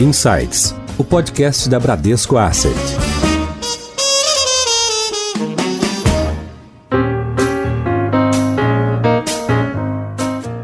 Insights, o podcast da Bradesco Asset.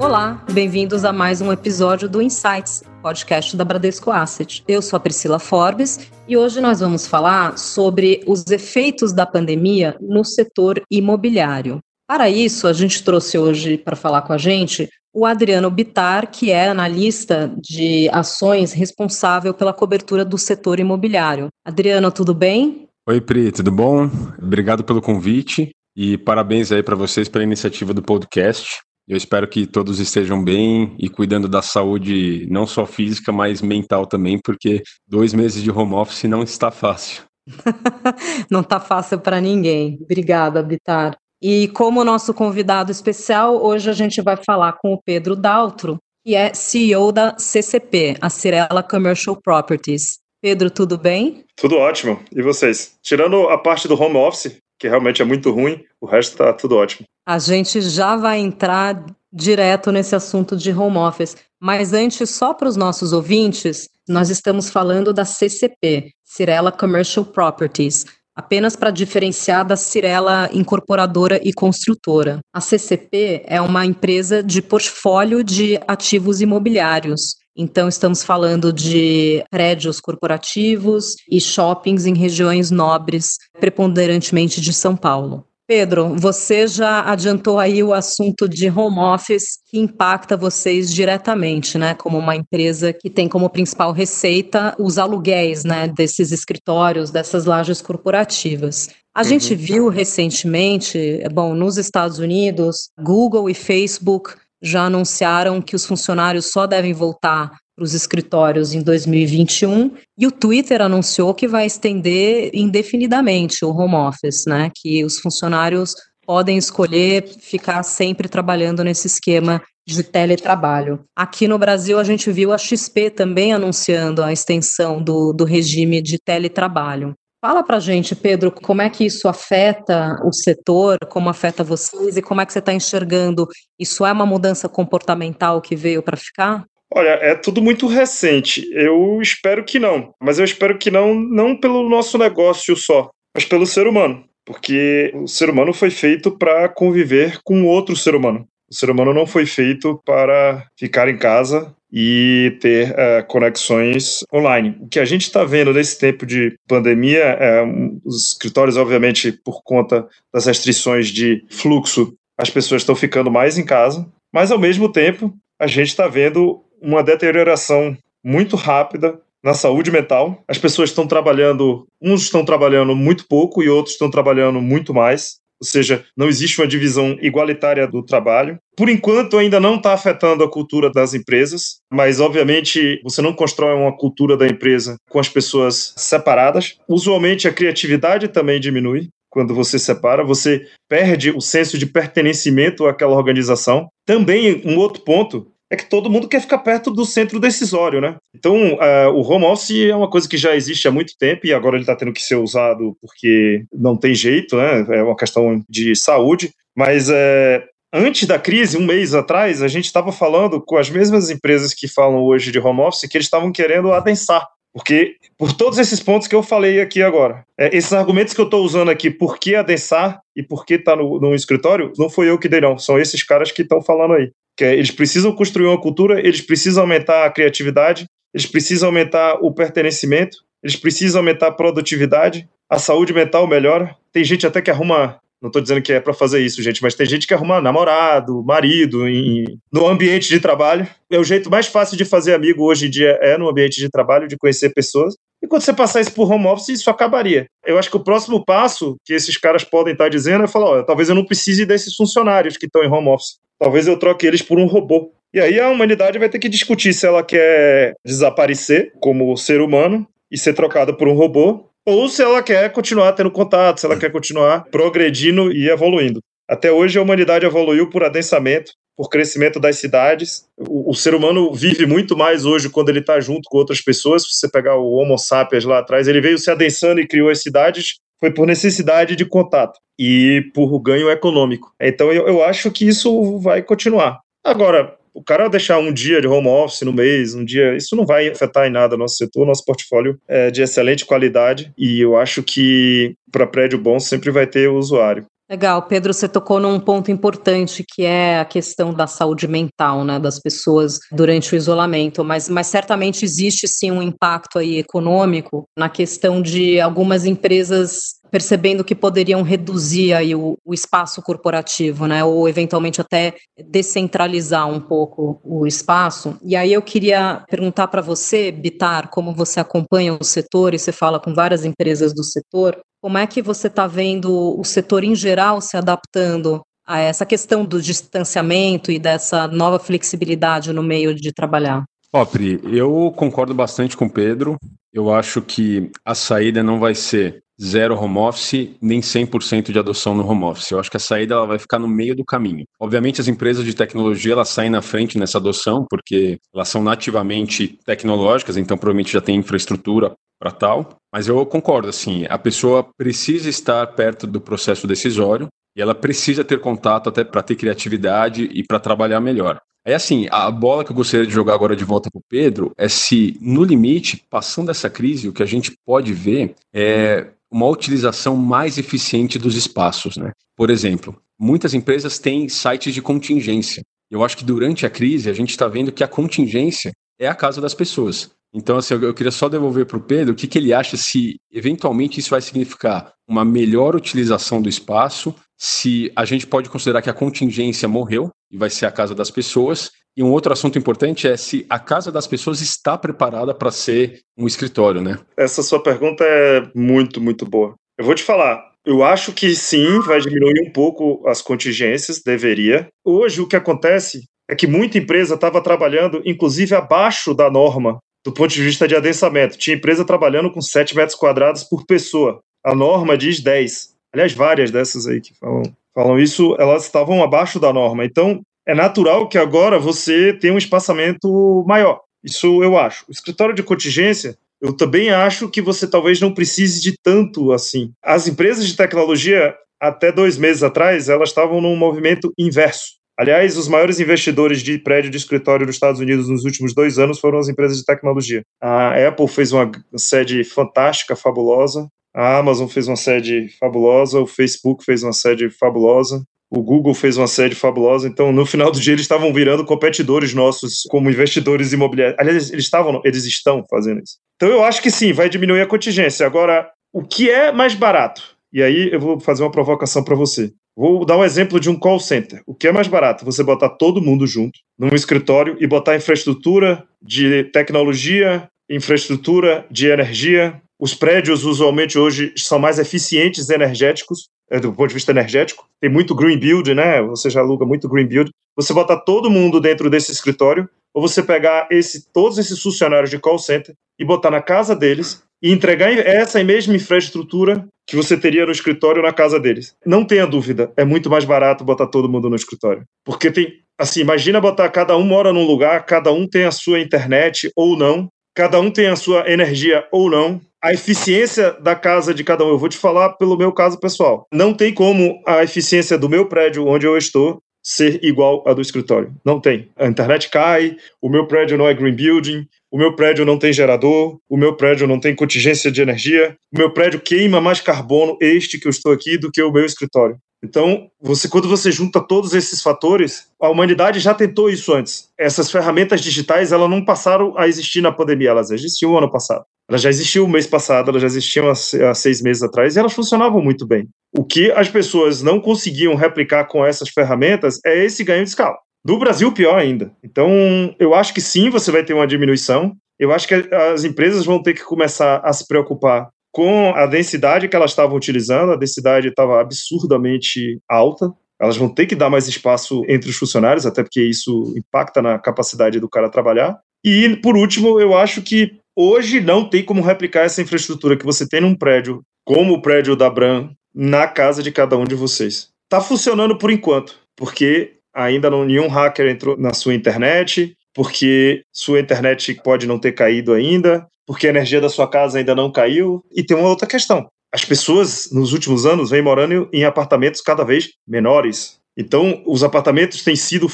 Olá, bem-vindos a mais um episódio do Insights, podcast da Bradesco Asset. Eu sou a Priscila Forbes e hoje nós vamos falar sobre os efeitos da pandemia no setor imobiliário. Para isso, a gente trouxe hoje para falar com a gente o Adriano Bitar, que é analista de ações responsável pela cobertura do setor imobiliário. Adriano, tudo bem? Oi, Pri, tudo bom? Obrigado pelo convite e parabéns aí para vocês pela iniciativa do podcast. Eu espero que todos estejam bem e cuidando da saúde, não só física, mas mental também, porque dois meses de home office não está fácil. não está fácil para ninguém. Obrigada, Bitar. E como nosso convidado especial, hoje a gente vai falar com o Pedro Daltro, que é CEO da CCP, a Cirela Commercial Properties. Pedro, tudo bem? Tudo ótimo. E vocês? Tirando a parte do home office, que realmente é muito ruim, o resto está tudo ótimo. A gente já vai entrar direto nesse assunto de home office. Mas antes, só para os nossos ouvintes, nós estamos falando da CCP, Cirela Commercial Properties apenas para diferenciar da Cirela Incorporadora e Construtora. A CCP é uma empresa de portfólio de ativos imobiliários. Então, estamos falando de prédios corporativos e shoppings em regiões nobres, preponderantemente de São Paulo. Pedro, você já adiantou aí o assunto de home office que impacta vocês diretamente, né? Como uma empresa que tem como principal receita os aluguéis, né? Desses escritórios, dessas lajes corporativas. A uhum. gente viu recentemente, bom, nos Estados Unidos, Google e Facebook já anunciaram que os funcionários só devem voltar para os escritórios em 2021 e o Twitter anunciou que vai estender indefinidamente o home office, né? Que os funcionários podem escolher ficar sempre trabalhando nesse esquema de teletrabalho. Aqui no Brasil, a gente viu a XP também anunciando a extensão do, do regime de teletrabalho. Fala para gente, Pedro, como é que isso afeta o setor, como afeta vocês e como é que você está enxergando? Isso é uma mudança comportamental que veio para ficar? Olha, é tudo muito recente. Eu espero que não. Mas eu espero que não, não pelo nosso negócio só, mas pelo ser humano. Porque o ser humano foi feito para conviver com outro ser humano. O ser humano não foi feito para ficar em casa e ter uh, conexões online. O que a gente está vendo nesse tempo de pandemia, um, os escritórios, obviamente, por conta das restrições de fluxo, as pessoas estão ficando mais em casa, mas ao mesmo tempo a gente está vendo uma deterioração muito rápida na saúde mental. As pessoas estão trabalhando, uns estão trabalhando muito pouco e outros estão trabalhando muito mais. Ou seja, não existe uma divisão igualitária do trabalho. Por enquanto, ainda não está afetando a cultura das empresas, mas obviamente você não constrói uma cultura da empresa com as pessoas separadas. Usualmente, a criatividade também diminui quando você separa, você perde o senso de pertencimento àquela organização. Também, um outro ponto é que todo mundo quer ficar perto do centro decisório, né? Então, uh, o home office é uma coisa que já existe há muito tempo e agora ele está tendo que ser usado porque não tem jeito, né? É uma questão de saúde. Mas é, antes da crise, um mês atrás, a gente estava falando com as mesmas empresas que falam hoje de home office que eles estavam querendo adensar. Porque, por todos esses pontos que eu falei aqui agora, é, esses argumentos que eu estou usando aqui, por que adensar e por que está no, no escritório, não foi eu que dei, não. São esses caras que estão falando aí que é, eles precisam construir uma cultura, eles precisam aumentar a criatividade, eles precisam aumentar o pertencimento, eles precisam aumentar a produtividade, a saúde mental melhora. Tem gente até que arruma, não estou dizendo que é para fazer isso, gente, mas tem gente que arruma namorado, marido em, no ambiente de trabalho. É o jeito mais fácil de fazer amigo hoje em dia é no ambiente de trabalho, de conhecer pessoas. E quando você passar isso por home office, isso acabaria. Eu acho que o próximo passo que esses caras podem estar dizendo é falar: olha, talvez eu não precise desses funcionários que estão em home office. Talvez eu troque eles por um robô. E aí a humanidade vai ter que discutir se ela quer desaparecer como ser humano e ser trocada por um robô, ou se ela quer continuar tendo contato, se ela quer continuar progredindo e evoluindo. Até hoje a humanidade evoluiu por adensamento, por crescimento das cidades. O, o ser humano vive muito mais hoje quando ele está junto com outras pessoas. Se você pegar o Homo sapiens lá atrás, ele veio se adensando e criou as cidades foi por necessidade de contato e por ganho econômico. Então eu, eu acho que isso vai continuar. Agora, O cara deixar um dia de home office no mês, um dia, isso não vai afetar em nada nosso setor, nosso portfólio é de excelente qualidade e eu acho que para prédio bom sempre vai ter o usuário. Legal, Pedro, você tocou num ponto importante que é a questão da saúde mental, né, das pessoas durante o isolamento, mas, mas certamente existe sim um impacto aí econômico na questão de algumas empresas percebendo que poderiam reduzir aí o, o, espaço corporativo, né, ou eventualmente até descentralizar um pouco o espaço. E aí eu queria perguntar para você, Bitar, como você acompanha o setor e você fala com várias empresas do setor, como é que você está vendo o setor em geral se adaptando a essa questão do distanciamento e dessa nova flexibilidade no meio de trabalhar? Ó, Pri, eu concordo bastante com o Pedro. Eu acho que a saída não vai ser zero home office, nem 100% de adoção no home office. Eu acho que a saída ela vai ficar no meio do caminho. Obviamente, as empresas de tecnologia elas saem na frente nessa adoção, porque elas são nativamente tecnológicas, então provavelmente já tem infraestrutura para tal. Mas eu concordo, assim, a pessoa precisa estar perto do processo decisório e ela precisa ter contato até para ter criatividade e para trabalhar melhor. É assim, a bola que eu gostaria de jogar agora de volta para o Pedro é se, no limite, passando essa crise, o que a gente pode ver é uma utilização mais eficiente dos espaços. Né? Por exemplo, muitas empresas têm sites de contingência. Eu acho que durante a crise a gente está vendo que a contingência é a casa das pessoas. Então, assim, eu queria só devolver para o Pedro o que, que ele acha se, eventualmente, isso vai significar uma melhor utilização do espaço, se a gente pode considerar que a contingência morreu e vai ser a casa das pessoas. E um outro assunto importante é se a casa das pessoas está preparada para ser um escritório, né? Essa sua pergunta é muito, muito boa. Eu vou te falar, eu acho que sim, vai diminuir um pouco as contingências, deveria. Hoje, o que acontece é que muita empresa estava trabalhando, inclusive, abaixo da norma do ponto de vista de adensamento. Tinha empresa trabalhando com 7 metros quadrados por pessoa. A norma diz 10. Aliás, várias dessas aí que falam, falam isso, elas estavam abaixo da norma. Então, é natural que agora você tenha um espaçamento maior. Isso eu acho. O escritório de contingência, eu também acho que você talvez não precise de tanto assim. As empresas de tecnologia, até dois meses atrás, elas estavam num movimento inverso. Aliás, os maiores investidores de prédio de escritório dos Estados Unidos nos últimos dois anos foram as empresas de tecnologia. A Apple fez uma sede fantástica, fabulosa. A Amazon fez uma sede fabulosa. O Facebook fez uma sede fabulosa. O Google fez uma sede fabulosa. Então, no final do dia, eles estavam virando competidores nossos como investidores imobiliários. Aliás, eles estavam, eles estão fazendo isso. Então, eu acho que sim, vai diminuir a contingência. Agora, o que é mais barato? E aí eu vou fazer uma provocação para você. Vou dar um exemplo de um call center. O que é mais barato? Você botar todo mundo junto num escritório e botar infraestrutura de tecnologia, infraestrutura de energia. Os prédios usualmente hoje são mais eficientes energéticos, do ponto de vista energético. Tem muito green build, né? Você já aluga muito green build. Você botar todo mundo dentro desse escritório, ou você pegar esse, todos esses funcionários de call center e botar na casa deles e entregar essa mesma infraestrutura que você teria no escritório na casa deles. Não tenha dúvida, é muito mais barato botar todo mundo no escritório. Porque tem, assim, imagina botar cada um mora num lugar, cada um tem a sua internet ou não, cada um tem a sua energia ou não. A eficiência da casa de cada um, eu vou te falar pelo meu caso pessoal. Não tem como a eficiência do meu prédio onde eu estou ser igual à do escritório. Não tem. A internet cai, o meu prédio não é green building, o meu prédio não tem gerador, o meu prédio não tem contingência de energia, o meu prédio queima mais carbono, este que eu estou aqui, do que o meu escritório. Então, você, quando você junta todos esses fatores, a humanidade já tentou isso antes. Essas ferramentas digitais, elas não passaram a existir na pandemia, elas existiam ano passado. Elas já existiam o mês passado, elas já existiam há seis meses atrás e elas funcionavam muito bem. O que as pessoas não conseguiam replicar com essas ferramentas é esse ganho de escala. Do Brasil, pior ainda. Então, eu acho que sim, você vai ter uma diminuição. Eu acho que as empresas vão ter que começar a se preocupar com a densidade que elas estavam utilizando. A densidade estava absurdamente alta. Elas vão ter que dar mais espaço entre os funcionários, até porque isso impacta na capacidade do cara trabalhar. E, por último, eu acho que hoje não tem como replicar essa infraestrutura que você tem num prédio, como o prédio da Bram, na casa de cada um de vocês. Está funcionando por enquanto, porque ainda não nenhum hacker entrou na sua internet, porque sua internet pode não ter caído ainda, porque a energia da sua casa ainda não caiu. E tem uma outra questão. As pessoas, nos últimos anos, vêm morando em apartamentos cada vez menores. Então, os apartamentos têm sido,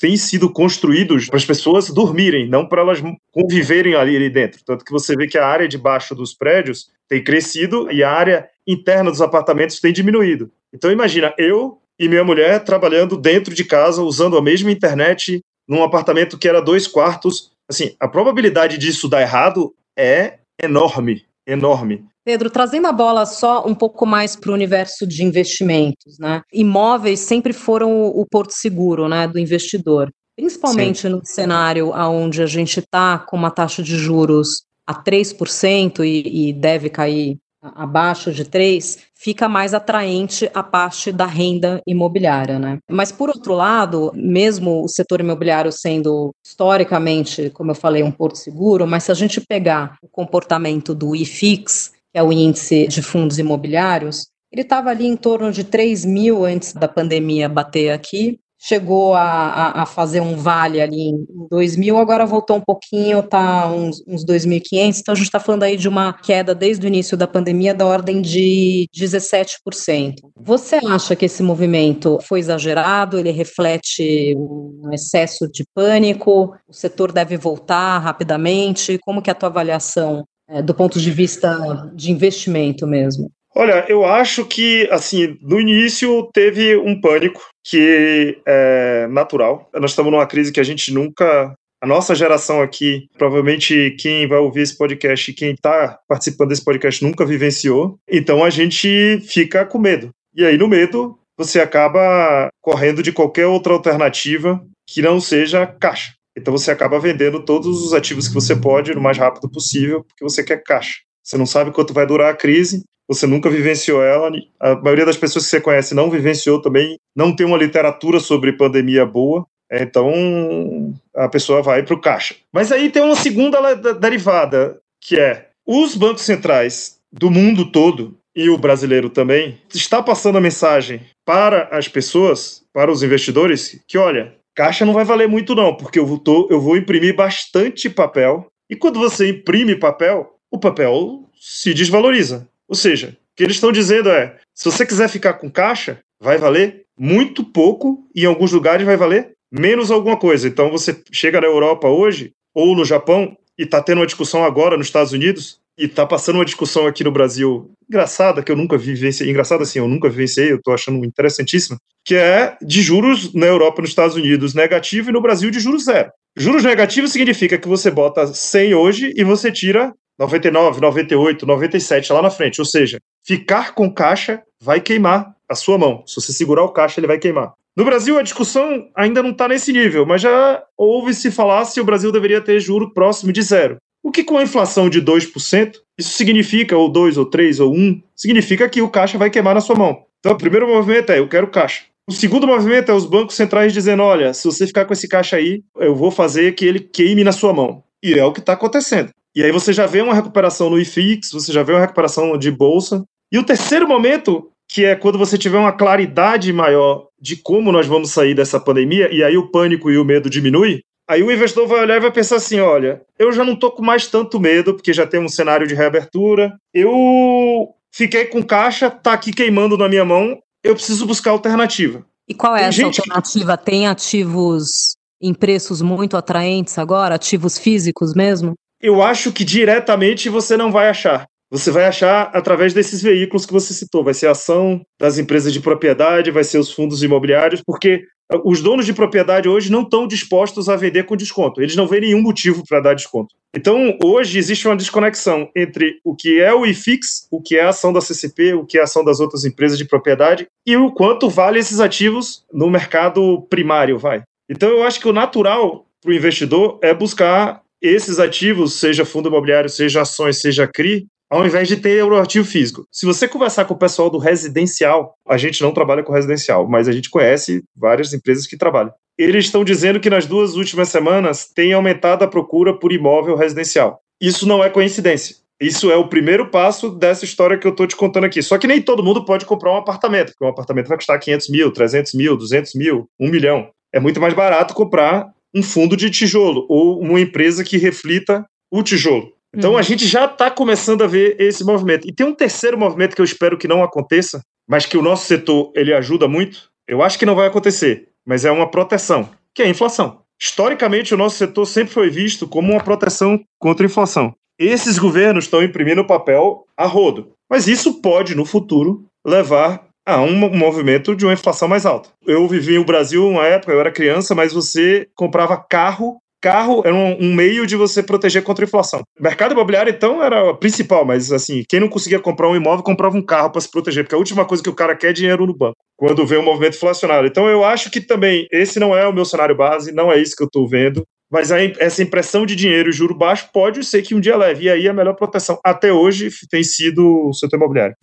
têm sido construídos para as pessoas dormirem, não para elas conviverem ali, ali dentro. Tanto que você vê que a área de baixo dos prédios tem crescido e a área interna dos apartamentos tem diminuído. Então, imagina, eu e minha mulher trabalhando dentro de casa, usando a mesma internet, num apartamento que era dois quartos. Assim, a probabilidade disso dar errado é enorme, enorme. Pedro, trazendo a bola só um pouco mais para o universo de investimentos, né? Imóveis sempre foram o porto seguro, né, do investidor. Principalmente Sim. no cenário onde a gente está com uma taxa de juros a 3% e, e deve cair abaixo de 3, fica mais atraente a parte da renda imobiliária, né? Mas por outro lado, mesmo o setor imobiliário sendo historicamente, como eu falei, um porto seguro, mas se a gente pegar o comportamento do IFIX, que é o índice de fundos imobiliários, ele estava ali em torno de 3 mil antes da pandemia bater aqui, chegou a, a, a, fazer um vale ali em 2000, agora voltou um pouquinho, tá uns, uns 2.500, então a gente está falando aí de uma queda desde o início da pandemia da ordem de 17%. Você acha que esse movimento foi exagerado, ele reflete um excesso de pânico, o setor deve voltar rapidamente, como que é a tua avaliação é, do ponto de vista de investimento mesmo? Olha, eu acho que, assim, no início teve um pânico que é natural. Nós estamos numa crise que a gente nunca. A nossa geração aqui, provavelmente quem vai ouvir esse podcast e quem está participando desse podcast nunca vivenciou. Então a gente fica com medo. E aí, no medo, você acaba correndo de qualquer outra alternativa que não seja caixa. Então você acaba vendendo todos os ativos que você pode no mais rápido possível, porque você quer caixa. Você não sabe quanto vai durar a crise, você nunca vivenciou ela. A maioria das pessoas que você conhece não vivenciou também, não tem uma literatura sobre pandemia boa. Então a pessoa vai para o caixa. Mas aí tem uma segunda derivada, que é os bancos centrais do mundo todo e o brasileiro também está passando a mensagem para as pessoas, para os investidores, que olha, caixa não vai valer muito não, porque eu vou, eu vou imprimir bastante papel. E quando você imprime papel, o papel se desvaloriza. Ou seja, o que eles estão dizendo é: se você quiser ficar com caixa, vai valer muito pouco e em alguns lugares vai valer menos alguma coisa. Então você chega na Europa hoje ou no Japão e está tendo uma discussão agora nos Estados Unidos e está passando uma discussão aqui no Brasil engraçada que eu nunca vivenciei, engraçada assim, eu nunca vivenciei, eu estou achando interessantíssima, que é de juros na Europa, nos Estados Unidos negativo e no Brasil de juros zero. Juros negativos significa que você bota 100 hoje e você tira 99, 98, 97 lá na frente. Ou seja, ficar com caixa vai queimar a sua mão. Se você segurar o caixa, ele vai queimar. No Brasil, a discussão ainda não está nesse nível, mas já ouve-se falar se o Brasil deveria ter juro próximo de zero. O que com a inflação de 2%, isso significa, ou 2, ou 3, ou 1, significa que o caixa vai queimar na sua mão. Então, o primeiro movimento é, eu quero caixa. O segundo movimento é os bancos centrais dizendo, olha, se você ficar com esse caixa aí, eu vou fazer que ele queime na sua mão. E é o que está acontecendo. E aí você já vê uma recuperação no IFIX, você já vê uma recuperação de bolsa. E o terceiro momento, que é quando você tiver uma claridade maior de como nós vamos sair dessa pandemia, e aí o pânico e o medo diminui, aí o investidor vai olhar e vai pensar assim, olha, eu já não tô com mais tanto medo, porque já tem um cenário de reabertura, eu fiquei com caixa, tá aqui queimando na minha mão, eu preciso buscar alternativa. E qual é essa gente... alternativa? Tem ativos em preços muito atraentes agora, ativos físicos mesmo? Eu acho que diretamente você não vai achar. Você vai achar através desses veículos que você citou. Vai ser a ação das empresas de propriedade, vai ser os fundos imobiliários, porque os donos de propriedade hoje não estão dispostos a vender com desconto. Eles não veem nenhum motivo para dar desconto. Então, hoje existe uma desconexão entre o que é o IFIX, o que é a ação da CCP, o que é a ação das outras empresas de propriedade e o quanto vale esses ativos no mercado primário, vai. Então, eu acho que o natural para o investidor é buscar esses ativos, seja fundo imobiliário, seja ações, seja CRI, ao invés de ter o ativo físico. Se você conversar com o pessoal do residencial, a gente não trabalha com residencial, mas a gente conhece várias empresas que trabalham. Eles estão dizendo que nas duas últimas semanas tem aumentado a procura por imóvel residencial. Isso não é coincidência. Isso é o primeiro passo dessa história que eu estou te contando aqui. Só que nem todo mundo pode comprar um apartamento, porque um apartamento vai custar 500 mil, 300 mil, 200 mil, 1 milhão. É muito mais barato comprar um fundo de tijolo ou uma empresa que reflita o tijolo. Então uhum. a gente já está começando a ver esse movimento. E tem um terceiro movimento que eu espero que não aconteça, mas que o nosso setor ele ajuda muito, Eu acho que não vai acontecer, mas é uma proteção, que é a inflação. Historicamente, o nosso setor sempre foi visto como uma proteção contra a inflação. Esses governos estão imprimindo papel a rodo, mas isso pode, no futuro, levar a um movimento de uma inflação mais alta. Eu vivi no Brasil uma época, eu era criança, mas você comprava carro carro era um, meio de você proteger contra a inflação. Mercado imobiliário, então, era o principal, mas assim, quem não conseguia comprar um imóvel comprava um carro para se proteger, porque a última coisa que o cara quer é dinheiro no banco, quando vê um movimento inflacionário. Então, eu acho que também esse não é o meu cenário base, não é isso que eu estou vendo. Mas essa impressão de dinheiro e juro baixo pode ser que um dia leve. E aí a melhor proteção até hoje tem sido o setor imobiliário.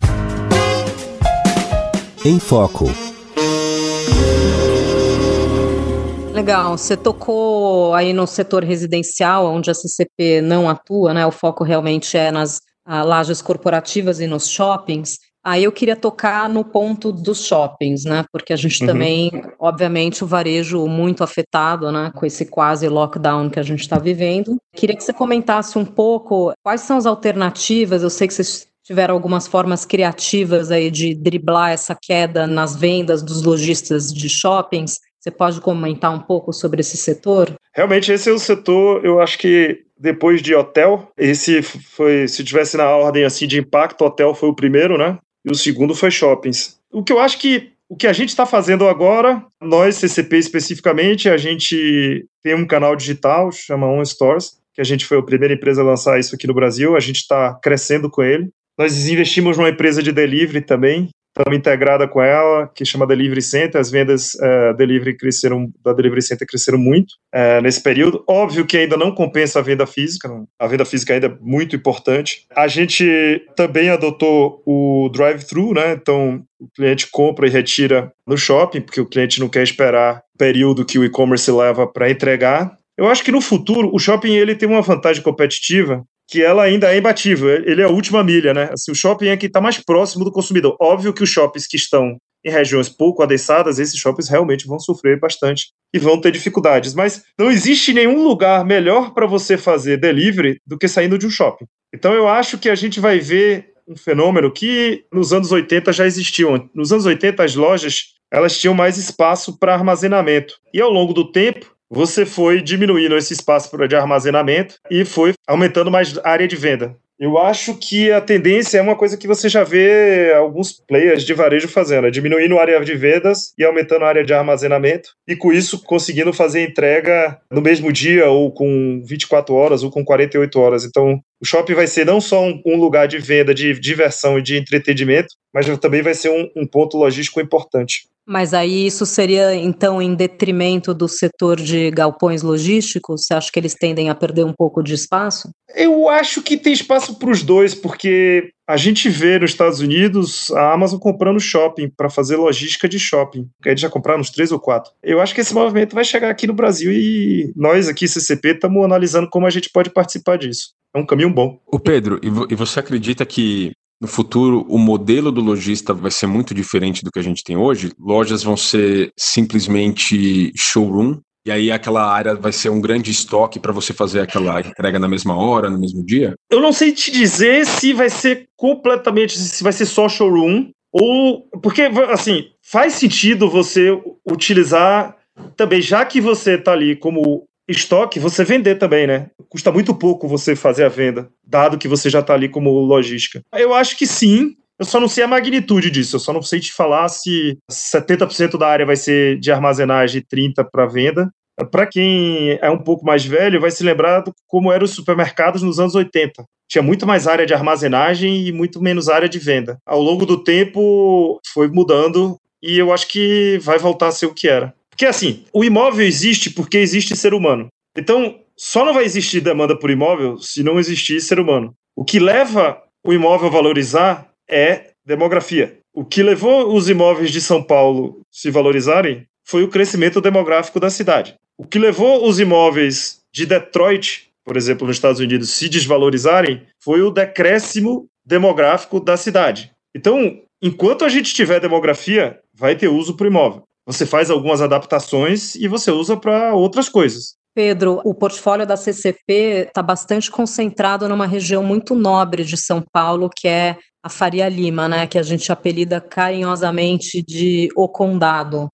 Em Foco. Legal, você tocou aí no setor residencial, onde a CCP não atua, né? O foco realmente é nas ah, lajes corporativas e nos shoppings. Aí eu queria tocar no ponto dos shoppings, né? Porque a gente uhum. também, obviamente, o varejo muito afetado, né? Com esse quase lockdown que a gente está vivendo. Queria que você comentasse um pouco quais são as alternativas. Eu sei que vocês tiveram algumas formas criativas aí de driblar essa queda nas vendas dos lojistas de shoppings. Você pode comentar um pouco sobre esse setor? Realmente, esse é o setor, eu acho que depois de hotel, esse foi, se tivesse na ordem assim de impacto, hotel foi o primeiro, né? E o segundo foi shoppings. O que eu acho que o que a gente está fazendo agora, nós, CCP especificamente, a gente tem um canal digital, chama On Stores, que a gente foi a primeira empresa a lançar isso aqui no Brasil, a gente está crescendo com ele. Nós investimos numa empresa de delivery também, estamos integrada com ela, que chama Delivery Center. As vendas uh, delivery cresceram, da Delivery Center cresceram muito uh, nesse período. Óbvio que ainda não compensa a venda física, a venda física ainda é muito importante. A gente também adotou o drive-thru, né? Então, o cliente compra e retira no shopping, porque o cliente não quer esperar o período que o e-commerce leva para entregar. Eu acho que no futuro o shopping ele tem uma vantagem competitiva que ela ainda é imbatível. Ele é a última milha, né? Assim, o shopping é que está mais próximo do consumidor. Óbvio que os shoppings que estão em regiões pouco adensadas, esses shoppings realmente vão sofrer bastante e vão ter dificuldades. Mas não existe nenhum lugar melhor para você fazer delivery do que saindo de um shopping. Então eu acho que a gente vai ver um fenômeno que nos anos 80 já existiu. Nos anos 80 as lojas elas tinham mais espaço para armazenamento. E ao longo do tempo, você foi diminuindo esse espaço de armazenamento e foi aumentando mais a área de venda. Eu acho que a tendência é uma coisa que você já vê alguns players de varejo fazendo, é diminuindo a área de vendas e aumentando a área de armazenamento, e com isso conseguindo fazer entrega no mesmo dia, ou com 24 horas, ou com 48 horas. Então, o shopping vai ser não só um, lugar de venda, de diversão e de entretenimento, mas também vai ser um, um ponto logístico importante. Mas aí isso seria, então, em detrimento do setor de galpões logísticos? Você acha que eles tendem a perder um pouco de espaço? Eu acho que tem espaço para os dois, porque a gente vê nos Estados Unidos a Amazon comprando shopping para fazer logística de shopping. Eles já compraram uns três ou quatro. Eu acho que esse movimento vai chegar aqui no Brasil e nós aqui, CCP, estamos analisando como a gente pode participar disso. É um caminho bom. O Pedro, e você acredita que no futuro o modelo do lojista vai ser muito diferente do que a gente tem hoje. Lojas vão ser simplesmente showroom, e aí aquela área vai ser um grande estoque para você fazer aquela entrega na mesma hora, no mesmo dia? Eu não sei te dizer se vai ser completamente, se vai ser só showroom, ou. Porque, assim, faz sentido você utilizar também, já que você está ali como estoque, você vender também, né? Custa muito pouco você fazer a venda, dado que você já está ali como logística. Eu acho que sim. Eu só não sei a magnitude disso. Eu só não sei te falar se 70% da área vai ser de armazenagem e 30% para venda. Para quem é um pouco mais velho, vai se lembrar como eram os supermercados nos anos 80. Tinha muito mais área de armazenagem e muito menos área de venda. Ao longo do tempo, foi mudando e eu acho que vai voltar a ser o que era. Porque assim, o imóvel existe porque existe ser humano. Então, só não vai existir demanda por imóvel se não existir ser humano. O que leva o imóvel a valorizar é demografia. O que levou os imóveis de São Paulo se valorizarem foi o crescimento demográfico da cidade. O que levou os imóveis de Detroit, por exemplo, nos Estados Unidos, se desvalorizarem foi o decréscimo demográfico da cidade. Então, enquanto a gente tiver demografia, vai ter uso para o imóvel você faz algumas adaptações e você usa para outras coisas. Pedro, o portfólio da CCP está bastante concentrado numa região muito nobre de São Paulo, que é a Faria Lima, né, que a gente apelida carinhosamente de O Condado.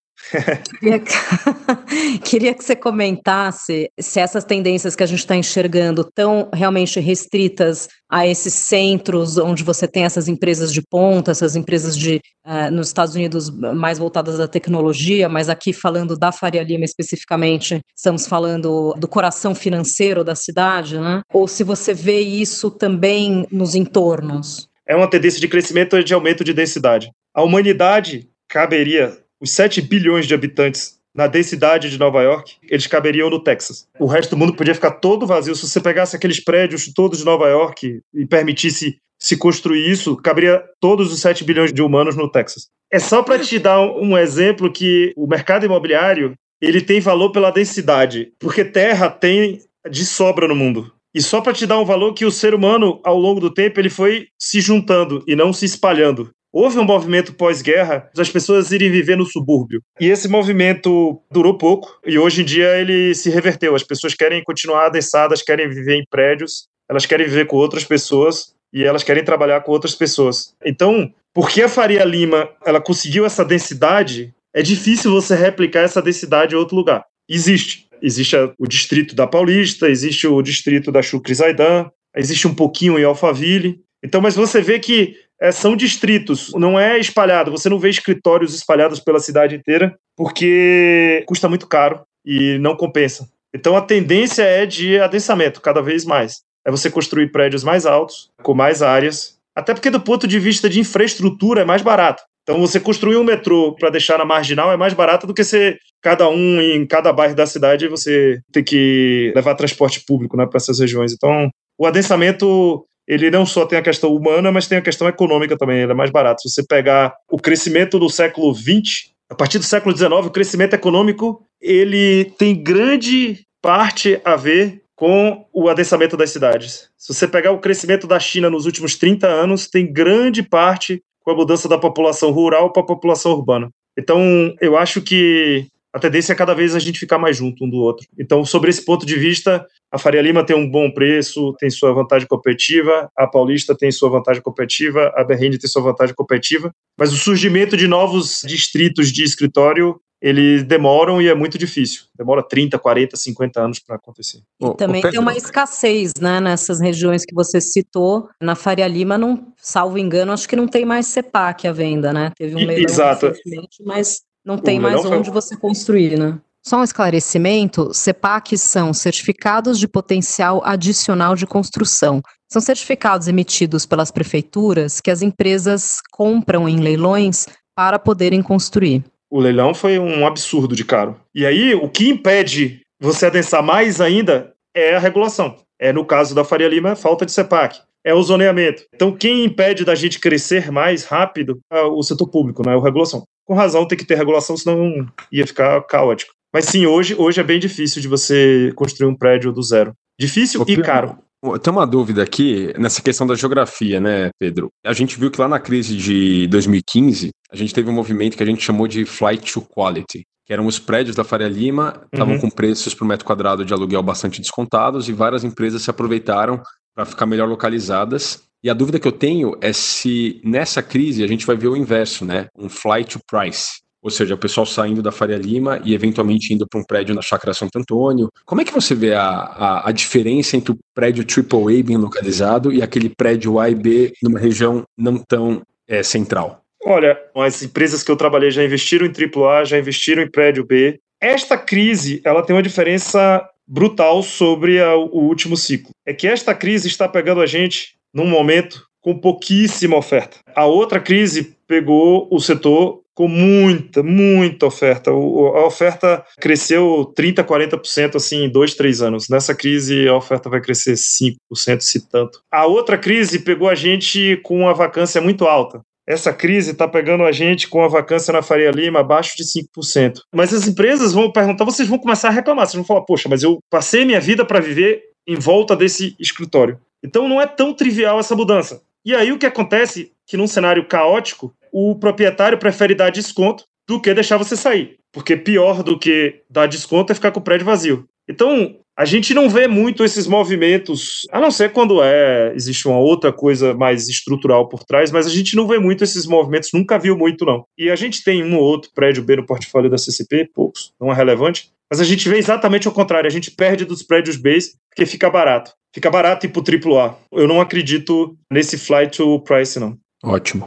Queria, que... queria que você comentasse se essas tendências que a gente está enxergando estão realmente restritas a esses centros onde você tem essas empresas de ponta, essas empresas de uh, nos Estados Unidos mais voltadas à tecnologia, mas aqui falando da Faria Lima especificamente, estamos falando do coração financeiro da cidade, né? Ou se você vê isso também nos entornos? É uma tendência de crescimento e de aumento de densidade. A humanidade caberia os 7 bilhões de habitantes na densidade de Nova York, eles caberiam no Texas. O resto do mundo podia ficar todo vazio. Se você pegasse aqueles prédios todos de Nova York e permitisse se construir isso, caberia todos os 7 bilhões de humanos no Texas. É só para te dar um exemplo que o mercado imobiliário ele tem valor pela densidade, porque terra tem de sobra no mundo. E só para te dar um valor que o ser humano, ao longo do tempo, ele foi se juntando e não se espalhando. Houve um movimento pós-guerra das pessoas irem viver no subúrbio. E esse movimento durou pouco e hoje em dia ele se reverteu. As pessoas querem continuar adensadas, querem viver em prédios, elas querem viver com outras pessoas e elas querem trabalhar com outras pessoas. Então, porque a Faria Lima ela conseguiu essa densidade, é difícil você replicar essa densidade em outro lugar. Existe. Existe o distrito da Paulista, existe o distrito da Chucre Zaidan, existe um pouquinho em Alphaville. Então, mas você vê que é, são distritos, não é espalhado. Você não vê escritórios espalhados pela cidade inteira, porque custa muito caro e não compensa. Então, a tendência é de adensamento cada vez mais. É você construir prédios mais altos, com mais áreas, até porque, do ponto de vista de infraestrutura, é mais barato. Então, você construir um metrô para deixar na marginal é mais barato do que ser cada um em cada bairro da cidade você ter que levar transporte público né, para essas regiões. Então, o adensamento ele não só tem a questão humana, mas tem a questão econômica também. Ele é mais barato. Se você pegar o crescimento do século XX, a partir do século XIX, o crescimento econômico ele tem grande parte a ver com o adensamento das cidades. Se você pegar o crescimento da China nos últimos 30 anos, tem grande parte com a mudança da população rural para a população urbana. Então, eu acho que a tendência é cada vez a gente ficar mais junto um do outro. Então, sobre esse ponto de vista, a Faria Lima tem um bom preço, tem sua vantagem competitiva, a Paulista tem sua vantagem competitiva, a Berrinde tem sua vantagem competitiva, mas o surgimento de novos distritos de escritório eles demoram e é muito difícil. Demora 30, 40, 50 anos para acontecer. E também tem uma escassez, né, nessas regiões que você citou. Na Faria Lima, não, salvo engano, acho que não tem mais CEPAC à venda, né? Teve um leilão Exato. recentemente, mas não tem mais onde foi... você construir, né? Só um esclarecimento: CEPACs são certificados de potencial adicional de construção. São certificados emitidos pelas prefeituras que as empresas compram em leilões para poderem construir. O leilão foi um absurdo de caro. E aí, o que impede você adensar mais ainda é a regulação. É, no caso da Faria Lima, falta de CEPAC. É o zoneamento. Então, quem impede da gente crescer mais rápido é o setor público, não é a regulação. Com razão, tem que ter regulação, senão ia ficar caótico. Mas sim, hoje, hoje é bem difícil de você construir um prédio do zero. Difícil Ô, e caro. Tem uma dúvida aqui nessa questão da geografia, né, Pedro? A gente viu que lá na crise de 2015, a gente teve um movimento que a gente chamou de flight to quality, que eram os prédios da Faria Lima, estavam uhum. com preços por metro quadrado de aluguel bastante descontados e várias empresas se aproveitaram para ficar melhor localizadas. E a dúvida que eu tenho é se nessa crise a gente vai ver o inverso, né? Um flight to price. Ou seja, o pessoal saindo da Faria Lima e eventualmente indo para um prédio na Chácara Santo Antônio. Como é que você vê a, a, a diferença entre o prédio AAA bem localizado e aquele prédio A e B numa região não tão é, central? Olha, as empresas que eu trabalhei já investiram em AAA, já investiram em prédio B. Esta crise, ela tem uma diferença brutal sobre a, o último ciclo. É que esta crise está pegando a gente num momento com pouquíssima oferta. A outra crise pegou o setor com muita, muita oferta. a oferta cresceu 30%, 40% assim em dois, três anos. Nessa crise, a oferta vai crescer 5%, se tanto. A outra crise pegou a gente com uma vacância muito alta. Essa crise está pegando a gente com a vacância na Faria Lima abaixo de 5%. Mas as empresas vão perguntar, vocês vão começar a reclamar, vocês vão falar, poxa, mas eu passei minha vida para viver em volta desse escritório. Então não é tão trivial essa mudança. E aí o que acontece que num cenário caótico, o proprietário prefere dar desconto do que deixar você sair. Porque pior do que dar desconto é ficar com o prédio vazio. Então, A gente não vê muito esses movimentos, a não ser quando é existe uma outra coisa mais estrutural por trás, mas a gente não vê muito esses movimentos, nunca viu muito não. E a gente tem um ou outro prédio B no portfólio da CCP, poucos, não é relevante, mas a gente vê exatamente o contrário, a gente perde dos prédios B porque fica barato. Fica barato ir pro AAA. Eu não acredito nesse flight to price não. Ótimo.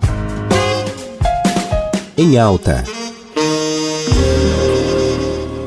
Em alta.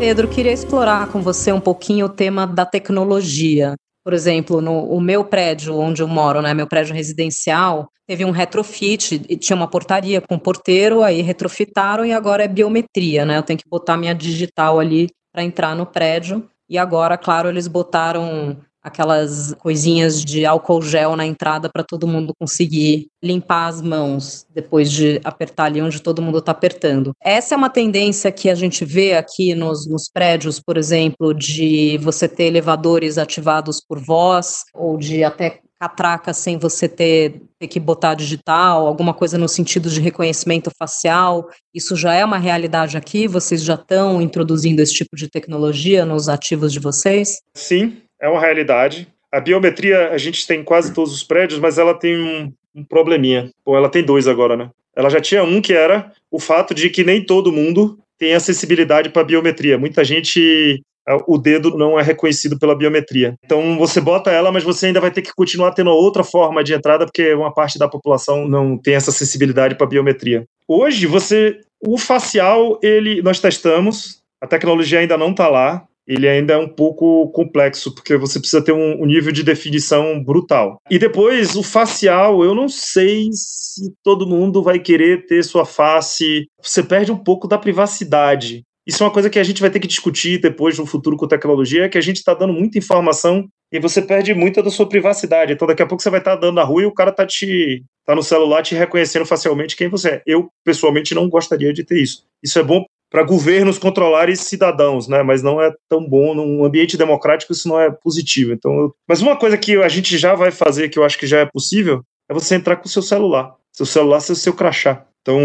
Pedro, queria explorar com você um pouquinho o tema da tecnologia. Por exemplo, no o meu prédio onde eu moro, né, meu prédio residencial, teve um retrofit e tinha uma portaria com porteiro, aí retrofitaram e agora é biometria, né? Eu tenho que botar minha digital ali para entrar no prédio. E agora, claro, eles botaram aquelas coisinhas de álcool gel na entrada para todo mundo conseguir limpar as mãos depois de apertar ali onde todo mundo está apertando. Essa é uma tendência que a gente vê aqui nos, nos prédios, por exemplo, de você ter elevadores ativados por voz ou de até catraca sem você ter, ter que botar digital, alguma coisa no sentido de reconhecimento facial. Isso já é uma realidade aqui? Vocês já estão introduzindo esse tipo de tecnologia nos ativos de vocês? Sim, é uma realidade. A biometria a gente tem em quase todos os prédios, mas ela tem um, um probleminha. Ou ela tem dois agora, né? Ela já tinha um que era o fato de que nem todo mundo tem acessibilidade para biometria. Muita gente o dedo não é reconhecido pela biometria. Então você bota ela, mas você ainda vai ter que continuar tendo outra forma de entrada porque uma parte da população não tem essa acessibilidade para biometria. Hoje você o facial ele nós testamos, a tecnologia ainda não está lá, ele ainda é um pouco complexo, porque você precisa ter um, um, nível de definição brutal. E depois, o facial, eu não sei se todo mundo vai querer ter sua face. Você perde um pouco da privacidade. Isso é uma coisa que a gente vai ter que discutir depois no futuro com tecnologia, que a gente está dando muita informação e você perde muita da sua privacidade. Então, daqui a pouco você vai estar tá dando na rua e o cara tá te tá no celular te reconhecendo facialmente quem você é. Eu, pessoalmente, não gostaria de ter isso. Isso é bom para governos controlarem cidadãos, né? Mas não é tão bom num ambiente democrático, isso não é positivo. Então, eu... mas uma coisa que a gente já vai fazer, que eu acho que já é possível, é você entrar com o seu celular. Seu celular ser o seu crachá. Então,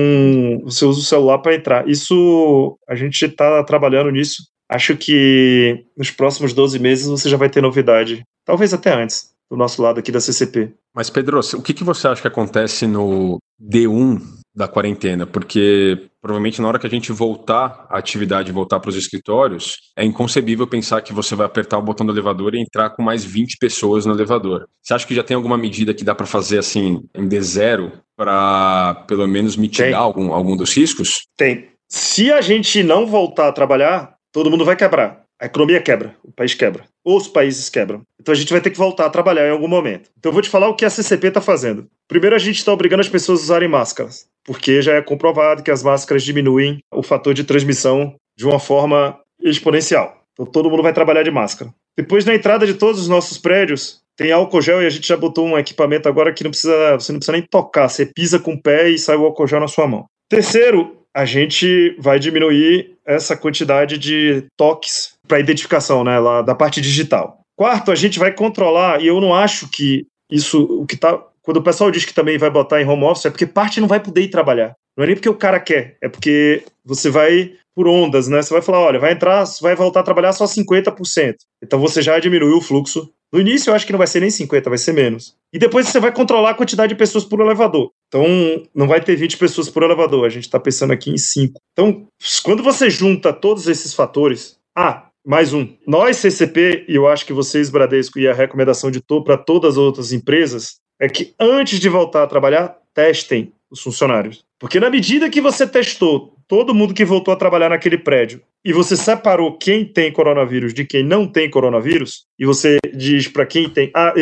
você usa o celular para entrar. Isso, a gente está trabalhando nisso. Acho que nos próximos 12 meses você já vai ter novidade. Talvez até antes, do nosso lado aqui da CCP. Mas, Pedro, o que, que você acha que acontece no D1 da quarentena, porque provavelmente na hora que a gente voltar à atividade, voltar para os escritórios, é inconcebível pensar que você vai apertar o botão do elevador e entrar com mais 20 pessoas no elevador. Você acha que já tem alguma medida que dá para fazer assim em D0 para pelo menos mitigar algum, algum dos riscos? Tem. Se a gente não voltar a trabalhar, todo mundo vai quebrar. A economia quebra, o país quebra, ou os países quebram. Então a gente vai ter que voltar a trabalhar em algum momento. Então eu vou te falar o que a CCP está fazendo. Primeiro, a gente está obrigando as pessoas a usarem máscaras, porque já é comprovado que as máscaras diminuem o fator de transmissão de uma forma exponencial. Então todo mundo vai trabalhar de máscara. Depois, na entrada de todos os nossos prédios, tem álcool gel e a gente já botou um equipamento agora que não precisa, você não precisa nem tocar, você pisa com o pé e sai o álcool gel na sua mão. Terceiro, a gente vai diminuir essa quantidade de toques para identificação, né, lá da parte digital. Quarto, a gente vai controlar, e eu não acho que isso, o que tá. Quando o pessoal diz que também vai botar em home office, é porque parte não vai poder ir trabalhar. Não é nem porque o cara quer, é porque você vai por ondas, né? Você vai falar, olha, vai entrar, vai voltar a trabalhar só 50%. Então você já diminuiu o fluxo. No início eu acho que não vai ser nem 50, vai ser menos. E depois você vai controlar a quantidade de pessoas por elevador. Então não vai ter 20 pessoas por elevador, a gente está pensando aqui em 5. Então, quando você junta todos esses fatores, ah, mais um. Nós, CCP, e eu acho que vocês, Bradesco, e a recomendação de to para todas as outras empresas, é que antes de voltar a trabalhar, testem os funcionários. Porque na medida que você testou todo mundo que voltou a trabalhar naquele prédio e você separou quem tem coronavírus de quem não tem coronavírus, e você diz para quem tem, ah,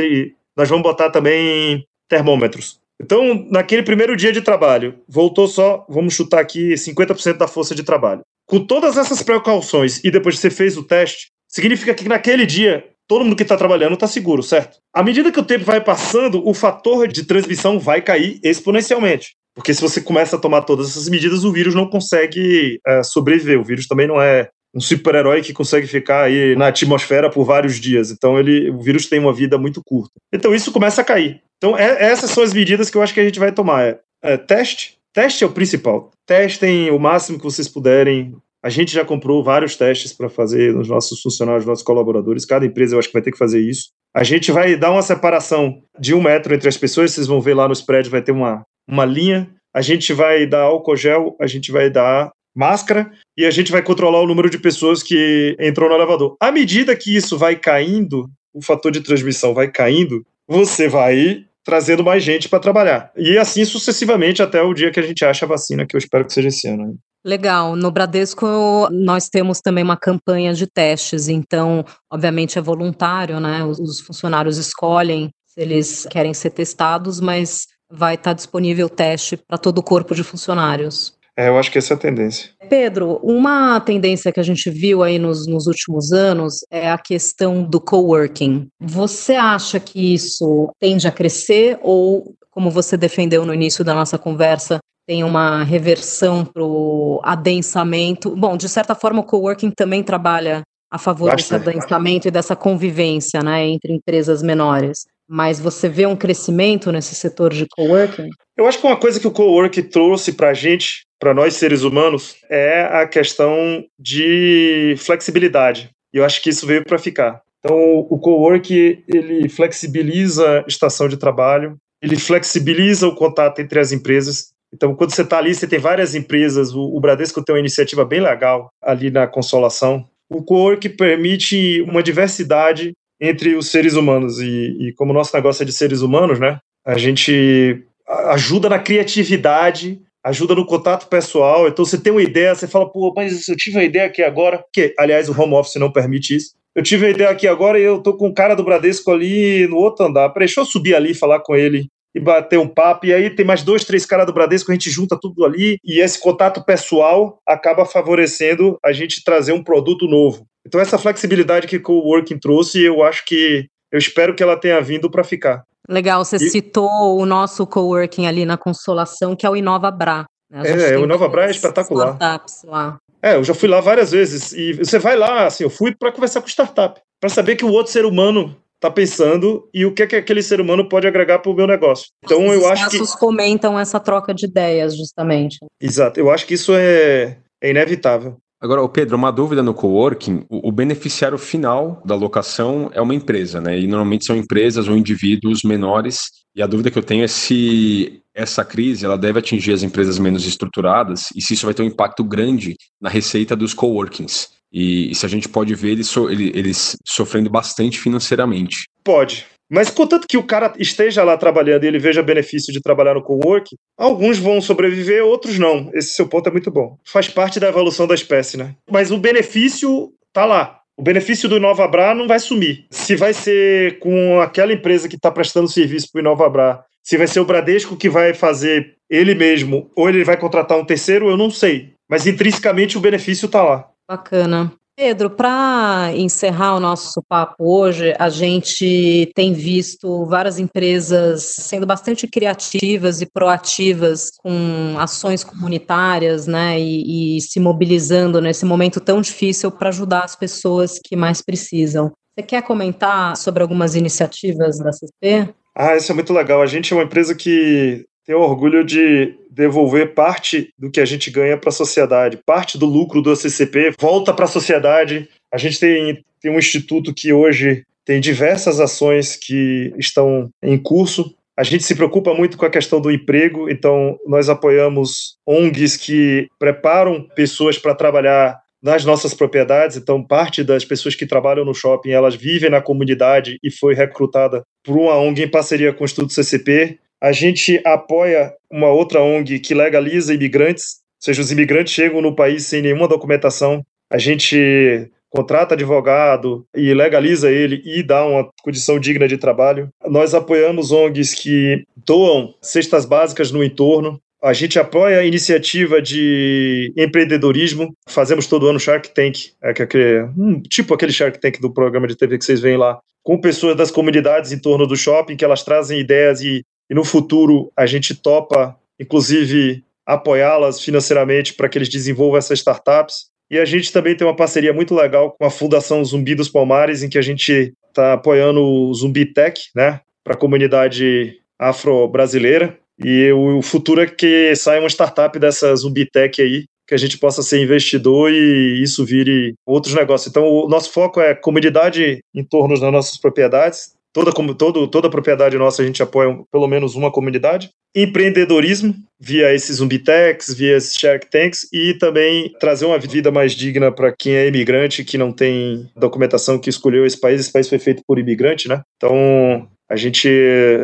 nós vamos botar também termômetros. Então, naquele primeiro dia de trabalho, voltou só, vamos chutar aqui, 50% da força de trabalho. Com todas essas precauções e depois que você fez o teste, significa que naquele dia todo mundo que está trabalhando está seguro, certo? À medida que o tempo vai passando, o fator de transmissão vai cair exponencialmente. Porque se você começa a tomar todas essas medidas, o vírus não consegue é, sobreviver. O vírus também não é um super-herói que consegue ficar aí na atmosfera por vários dias. Então ele, o vírus tem uma vida muito curta. Então isso começa a cair. Então é, essas são as medidas que eu acho que a gente vai tomar. É, é, teste. Teste é o principal. Testem o máximo que vocês puderem A gente já comprou vários testes para fazer nos nossos funcionários, nos nossos colaboradores. Cada empresa eu acho que vai ter que fazer isso. A gente vai dar uma separação de um metro entre as pessoas. Vocês vão ver lá nos prédios, vai ter uma, uma linha. A gente vai dar álcool gel, a gente vai dar máscara e a gente vai controlar o número de pessoas que entrou no elevador. À medida que isso vai caindo, o fator de transmissão vai caindo, você vai trazendo mais gente para trabalhar. E assim sucessivamente até o dia que a gente acha a vacina, que eu espero que seja esse ano. Legal. No Bradesco, nós temos também uma campanha de testes, então, obviamente, é voluntário, né? Os funcionários escolhem se eles querem ser testados, mas vai estar disponível o teste para todo o corpo de funcionários. É, eu acho que essa é a tendência. Pedro, uma tendência que a gente viu aí nos, nos últimos anos é a questão do coworking. Você acha que isso tende a crescer ou, como você defendeu no início da nossa conversa, tem uma reversão para o adensamento? Bom, de certa forma, o coworking também trabalha a favor Bastante. desse adensamento e dessa convivência né, entre empresas menores mas você vê um crescimento nesse setor de coworking? Eu acho que uma coisa que o coworking trouxe para a gente, para nós seres humanos, é a questão de flexibilidade. E eu acho que isso veio para ficar. Então, o coworking ele flexibiliza a estação de trabalho, ele flexibiliza o contato entre as empresas. Então, quando você está ali, você tem várias empresas. O, o Bradesco tem uma iniciativa bem legal ali na Consolação. O coworking permite uma diversidade entre os seres humanos. E, e como o nosso negócio é de seres humanos, né? A gente ajuda na criatividade, ajuda no contato pessoal. Então você tem uma ideia, você fala, pô, mas eu tive uma ideia aqui agora, que aliás o home office não permite isso. Eu tive uma ideia aqui agora e eu tô com o cara do Bradesco ali no outro andar. Peraí, deixa eu subir ali e falar com ele e bater um papo. E aí tem mais dois, três caras do Bradesco, a gente junta tudo ali e esse contato pessoal acaba favorecendo a gente trazer um produto novo. Então essa flexibilidade que o coworking trouxe, eu acho que eu espero que ela tenha vindo para ficar. Legal, você e... citou o nosso coworking ali na Consolação, que é o Inova Bra. Né? É, o Inova Bra é espetacular. Startups lá. É, eu já fui lá várias vezes e você vai lá, assim, eu fui para conversar com startup, para saber que o outro ser humano está pensando e o que, é que aquele ser humano pode agregar para o meu negócio. Então Os eu acho que os comentam essa troca de ideias justamente. Exato, eu acho que isso é, é inevitável. Agora, Pedro, uma dúvida no coworking: o, o beneficiário final da locação é uma empresa, né? E normalmente são empresas ou indivíduos menores. E a dúvida que eu tenho é se essa crise ela deve atingir as empresas menos estruturadas e se isso vai ter um impacto grande na receita dos coworkings. E, e se a gente pode ver eles, so, eles sofrendo bastante financeiramente. Pode, mas contanto que o cara esteja lá trabalhando e ele veja benefício de trabalhar no cowork, alguns vão sobreviver, outros não. Esse seu ponto é muito bom. Faz parte da evolução da espécie, né? Mas o benefício tá lá. O benefício do Inovabra não vai sumir. Se vai ser com aquela empresa que está prestando serviço para o Inovabra, se vai ser o Bradesco que vai fazer ele mesmo, ou ele vai contratar um terceiro, eu não sei. Mas intrinsecamente o benefício está lá. Bacana. Pedro, para encerrar o nosso papo hoje, a gente tem visto várias empresas sendo bastante criativas e proativas com ações comunitárias, né, e, e se mobilizando nesse momento tão difícil para ajudar as pessoas que mais precisam. Você quer comentar sobre algumas iniciativas da CP? Ah, isso é muito legal. A gente é uma empresa que tem orgulho de devolver parte do que a gente ganha para a sociedade. Parte do lucro do CCP volta para a sociedade. A gente tem, tem um instituto que hoje tem diversas ações que estão em curso. A gente se preocupa muito com a questão do emprego, então nós apoiamos ONGs que preparam pessoas para trabalhar nas nossas propriedades. Então, parte das pessoas que trabalham no shopping, elas vivem na comunidade e foi recrutada por uma ONG em parceria com o Instituto CCP. A gente apoia uma outra ONG que legaliza imigrantes, ou seja, os imigrantes chegam no país sem nenhuma documentação. A gente contrata advogado e legaliza ele e dá uma condição digna de trabalho. Nós apoiamos ONGs que doam cestas básicas no entorno. A gente apoia a iniciativa de empreendedorismo. Fazemos todo ano Shark Tank, é aquele, um, tipo aquele Shark Tank do programa de TV que vocês veem lá, com pessoas das comunidades em torno do shopping, que elas trazem ideias e e no futuro a gente topa, inclusive, apoiá-las financeiramente para que eles desenvolvam essas startups. E a gente também tem uma parceria muito legal com a Fundação Zumbi dos Palmares, em que a gente está apoiando o Zumbi Tech, né, para a comunidade afro-brasileira. E o futuro é que saia uma startup dessa Zumbi Tech aí, que a gente possa ser investidor e isso vire outros negócios. Então, o nosso foco é comunidade em torno das nossas propriedades. Toda, todo, toda propriedade nossa a gente apoia pelo menos uma comunidade. Empreendedorismo, via esses Zumbitex, via esses Shark Tanks, e também trazer uma vida mais digna para quem é imigrante, que não tem documentação que escolheu esse país. Esse país foi feito por imigrante, né? Então, a gente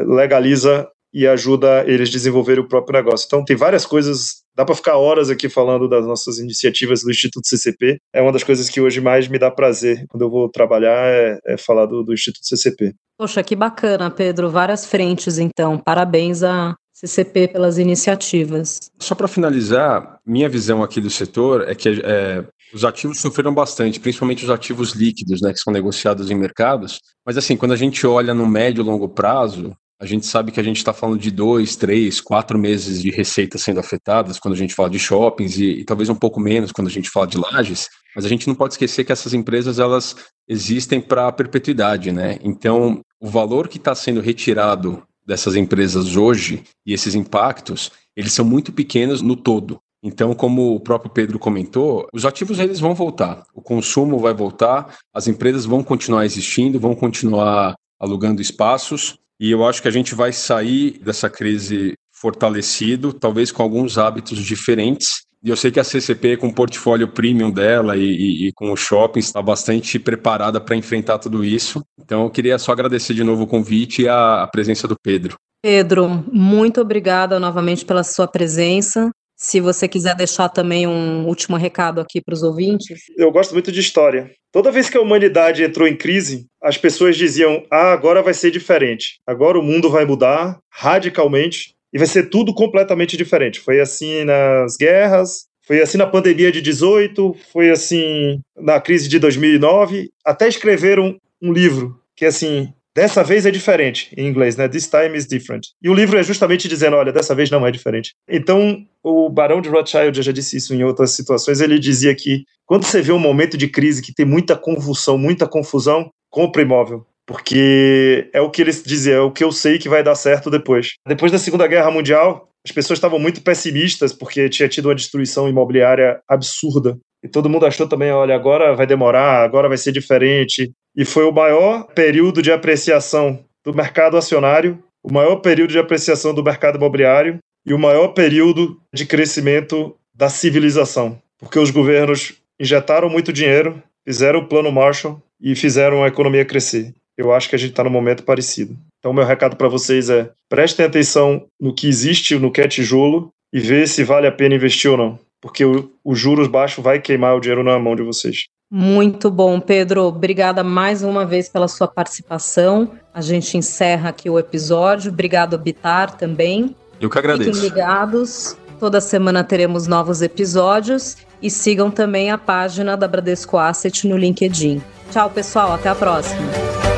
legaliza e ajuda eles a desenvolver o próprio negócio. Então, tem várias coisas, dá para ficar horas aqui falando das nossas iniciativas do Instituto CCP. É uma das coisas que hoje mais me dá prazer quando eu vou trabalhar, é, é falar do, do Instituto CCP. Poxa, que bacana, Pedro. Várias frentes, então. Parabéns a CCP pelas iniciativas. Só para finalizar, minha visão aqui do setor é que é, os ativos sofreram bastante, principalmente os ativos líquidos, né, que são negociados em mercados. Mas assim, quando a gente olha no médio e longo prazo, a gente sabe que a gente está falando de dois, três, quatro meses de receitas sendo afetadas quando a gente fala de shoppings e, e, talvez um pouco menos quando a gente fala de lajes, mas a gente não pode esquecer que essas empresas elas existem para a perpetuidade, né? Então, o valor que está sendo retirado dessas empresas hoje e esses impactos, eles são muito pequenos no todo. Então, como o próprio Pedro comentou, os ativos eles vão voltar, o consumo vai voltar, as empresas vão continuar existindo, vão continuar alugando espaços, e eu acho que a gente vai sair dessa crise fortalecido, talvez com alguns hábitos diferentes. E eu sei que a CCP, com o portfólio premium dela e, e, e com o shopping, está bastante preparada para enfrentar tudo isso. Então, eu queria só agradecer de novo o convite e a, a presença do Pedro. Pedro, muito obrigada novamente pela sua presença. Se você quiser deixar também um último recado aqui para os ouvintes. Eu gosto muito de história. Toda vez que a humanidade entrou em crise, as pessoas diziam: ah, agora vai ser diferente. Agora o mundo vai mudar radicalmente e vai ser tudo completamente diferente. Foi assim nas guerras, foi assim na pandemia de 18, foi assim na crise de 2009. Até escreveram um livro que assim Dessa vez é diferente, em inglês, né? This time is different. E o livro é justamente dizendo, olha, dessa vez não é diferente. Então, o Barão de Rothschild, eu já disse isso em outras situações, ele dizia que quando você vê um momento de crise que tem muita convulsão, muita confusão, compre imóvel. Porque é o que ele dizia, é o que eu sei que vai dar certo depois. Depois da Segunda Guerra Mundial, as pessoas estavam muito pessimistas porque tinha tido uma destruição imobiliária absurda. E todo mundo achou também, olha, agora vai demorar, agora vai ser diferente. E foi o maior período de apreciação do mercado acionário, o maior período de apreciação do mercado imobiliário e o maior período de crescimento da civilização. Porque os governos injetaram muito dinheiro, fizeram o plano Marshall e fizeram a economia crescer. Eu acho que a gente está num momento parecido. Então, meu recado para vocês é: prestem atenção no que existe, no que é tijolo, e vê se vale a pena investir ou não porque os juros baixos vai queimar o dinheiro na mão de vocês. Muito bom, Pedro. Obrigada mais uma vez pela sua participação. A gente encerra aqui o episódio. Obrigado, Bitar, também. Eu que agradeço. Fiquem ligados. Toda semana teremos novos episódios e sigam também a página da Bradesco Asset no LinkedIn. Tchau, pessoal. Até a próxima.